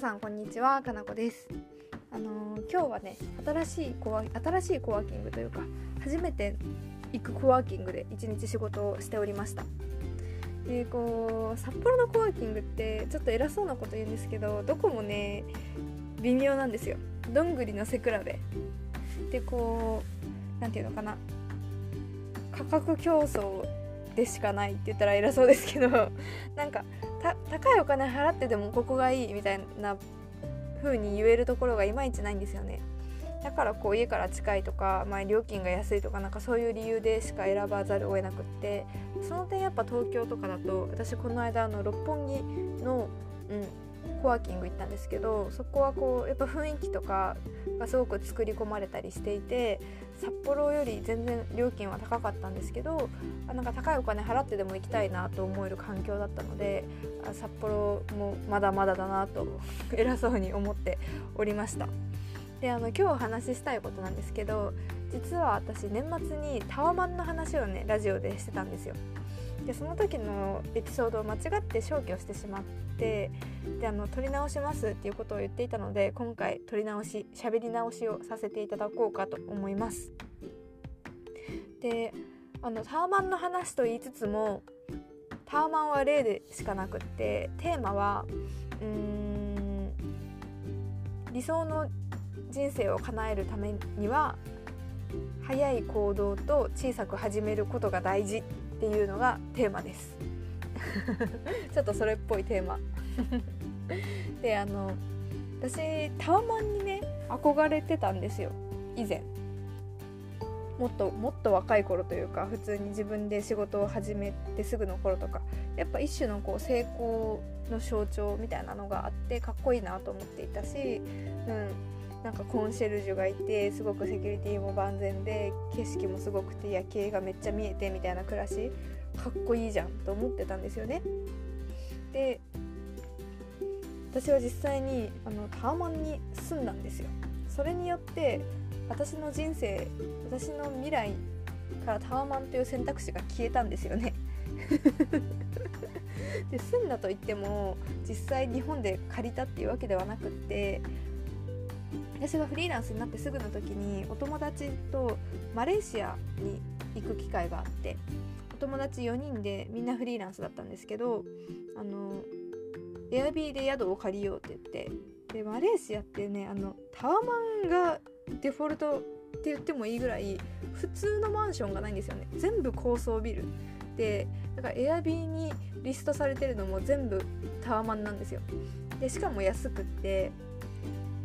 さんこんにちは。かなこです。あのー、今日はね新しいコワ新しいコワーキングというか初めて行くコワーキングで一日仕事をしておりました。でこう札幌のコワーキングってちょっと偉そうなこと言うんですけどどこもね微妙なんですよ。どんぐりの背比べで。こう何て言うのかな。価格競争でしかないって言ったら偉そうですけどなんか高いお金払ってでもここがいいみたいな風に言えるところがいまいちないんですよね。だからこう家から近いとか、まあ、料金が安いとかなんかそういう理由でしか選ばざるを得なくってその点やっぱ東京とかだと私この間の六本木の、うん、コワーキング行ったんですけどそこはこうやっぱ雰囲気とかがすごく作り込まれたりしていて札幌より全然料金は高かったんですけどあなんか高いお金払ってでも行きたいなと思える環境だったのであ札幌もまだまだだなと偉そうに思っておりました。であの今日お話ししたいことなんですけど実は私年末にタワマンの話をねラジオでしてたんですよ。でその時のエピソードを間違って消去してしまってであの撮り直しますっていうことを言っていたので今回撮り直し喋り直しをさせていただこうかと思います。であのタワマンの話と言いつつもタワマンは例でしかなくってテーマはうーん理想の人生を叶えるためには早い行動と小さく始めることが大事っていうのがテーマです。ちょっとそれっぽいテーマ。であの私タワマンにね憧れてたんですよ。以前。もっともっと若い頃というか普通に自分で仕事を始めてすぐの頃とか。やっぱ一種のこう成功の象徴みたいなのがあってかっこいいなと思っていたし、うん、なんかコンシェルジュがいてすごくセキュリティも万全で景色もすごくて夜景がめっちゃ見えてみたいな暮らしかっこいいじゃんと思ってたんですよね。で私は実際にあのタワマンに住んだんですよ。それによって私の人生私の未来からタワマンという選択肢が消えたんですよね。で住んだといっても実際日本で借りたっていうわけではなくって私がフリーランスになってすぐの時にお友達とマレーシアに行く機会があってお友達4人でみんなフリーランスだったんですけどあのエアビーで宿を借りようって言ってでマレーシアってねあのタワマンがデフォルトって言ってもいいぐらい普通のマンションがないんですよね。全部高層ビル。でだからエアビーにリストされてるのも全部タワマンなんですよ。でしかも安くって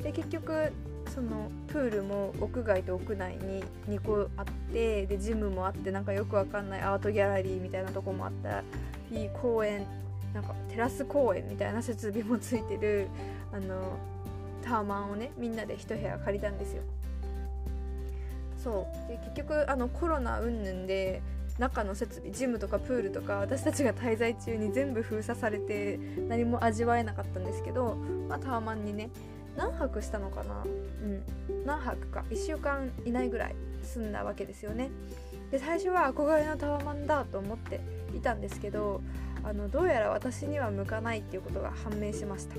で結局そのプールも屋外と屋内に2個あってでジムもあってなんかよくわかんないアートギャラリーみたいなとこもあったいい公園なんかテラス公園みたいな設備もついてるあのタワマンをねみんなで1部屋借りたんですよ。そう。で結局あのコロナ云々で中の設備ジムとかプールとか私たちが滞在中に全部封鎖されて何も味わえなかったんですけど、まあ、タワマンにね何泊したのかな？うん。何泊か。1週間以内ぐらい住んだわけですよね。で最初は憧れのタワマンだと思っていたんですけどあのどうやら私には向かないっていうことが判明しました。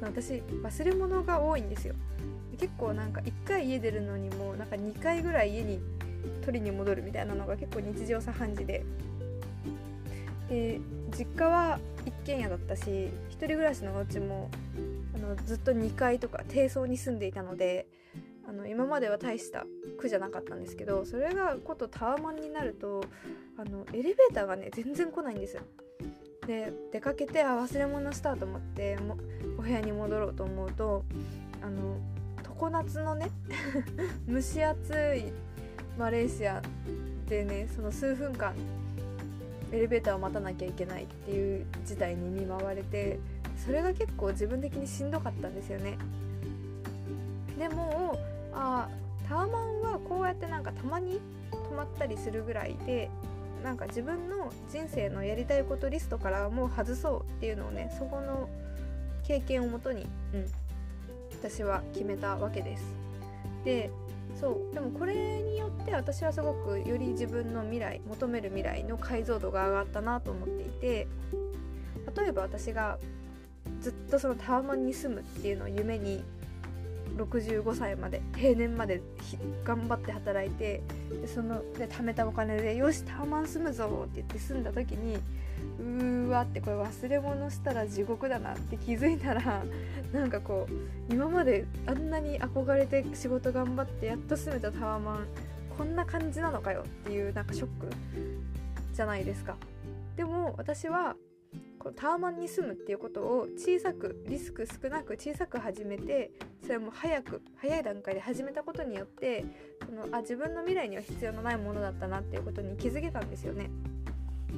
私忘れ物が多いんですよ。結構なんか1回家出るのにもなんか2回ぐらい家に取りに戻るみたいなのが結構日常茶飯事で。で実家は一軒家だったし1人暮らしのお家もあのずっと2階とか低層に住んでいたのであの今までは大した苦じゃなかったんですけどそれがことタワマンになるとあのエレベーターがね全然来ないんですよ。で出かけてあ忘れ物したと思ってもお部屋に戻ろうと思うとあの常夏のね 蒸し暑いマレーシアでねその数分間エレベーターを待たなきゃいけないっていう事態に見舞われてそれが結構自分的にしんどかったんですよね。でもあタワマンはこうやってなんかたまに泊まったりするぐらいでなんか自分の人生のやりたいことリストからもう外そうっていうのをねそこの経験をもとに、うん、私は決めたわけです。でそうでもこれによって私はすごくより自分の未来求める未来の解像度が上がったなと思っていて例えば私がずっとそのタワマンに住むっていうのを夢に65歳まで定年まで頑張って働いてでそので貯めたお金で「よしタワマン住むぞ」って言って住んだ時にうーわってこれ忘れ物したら地獄だなって気づいたら なんかこう今まであんなに憧れて仕事頑張ってやっと住めたタワマンこんな感じなのかよっていうなんかショックじゃないですか。でも私はこのタワマンに住むっていうことを小さくリスク少なく小さく始めてそれも早く早い段階で始めたことによってそのあ自分の未来には必要のないものだったなっていうことに気づけたんですよね。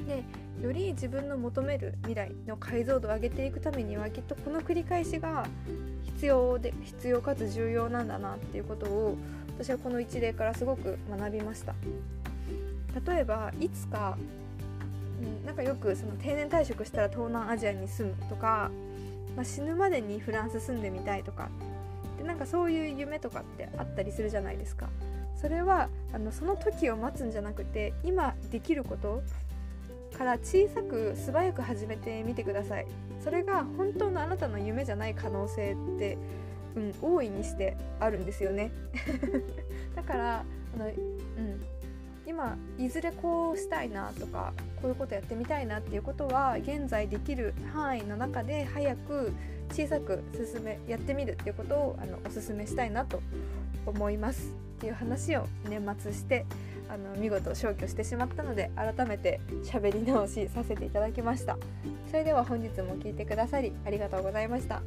でより自分の求める未来の解像度を上げていくためにはきっとこの繰り返しが必要で必要かつ重要なんだなっていうことを私はこの一例からすごく学びました例えばいつか、なんかよくその定年退職したら東南アジアに住むとか、まあ、死ぬまでにフランス住んでみたいとかでなんかそういう夢とかってあったりするじゃないですか。それはあのその時を待つんじゃなくて今できることから小さく素早く始めてみてください。それが本当のあなたの夢じゃない可能性ってうん、大いにしてあるんですよね。だからあの、うん、今いずれこうしたいなとかこういうことやってみたいなっていうことは現在できる範囲の中で早く小さく進めやってみるっていうことをあのおすすめしたいなと思いますっていう話を年末してあの見事消去してしまったので改めて喋り直しさせていただきました。それでは本日も聴いてくださりありがとうございました。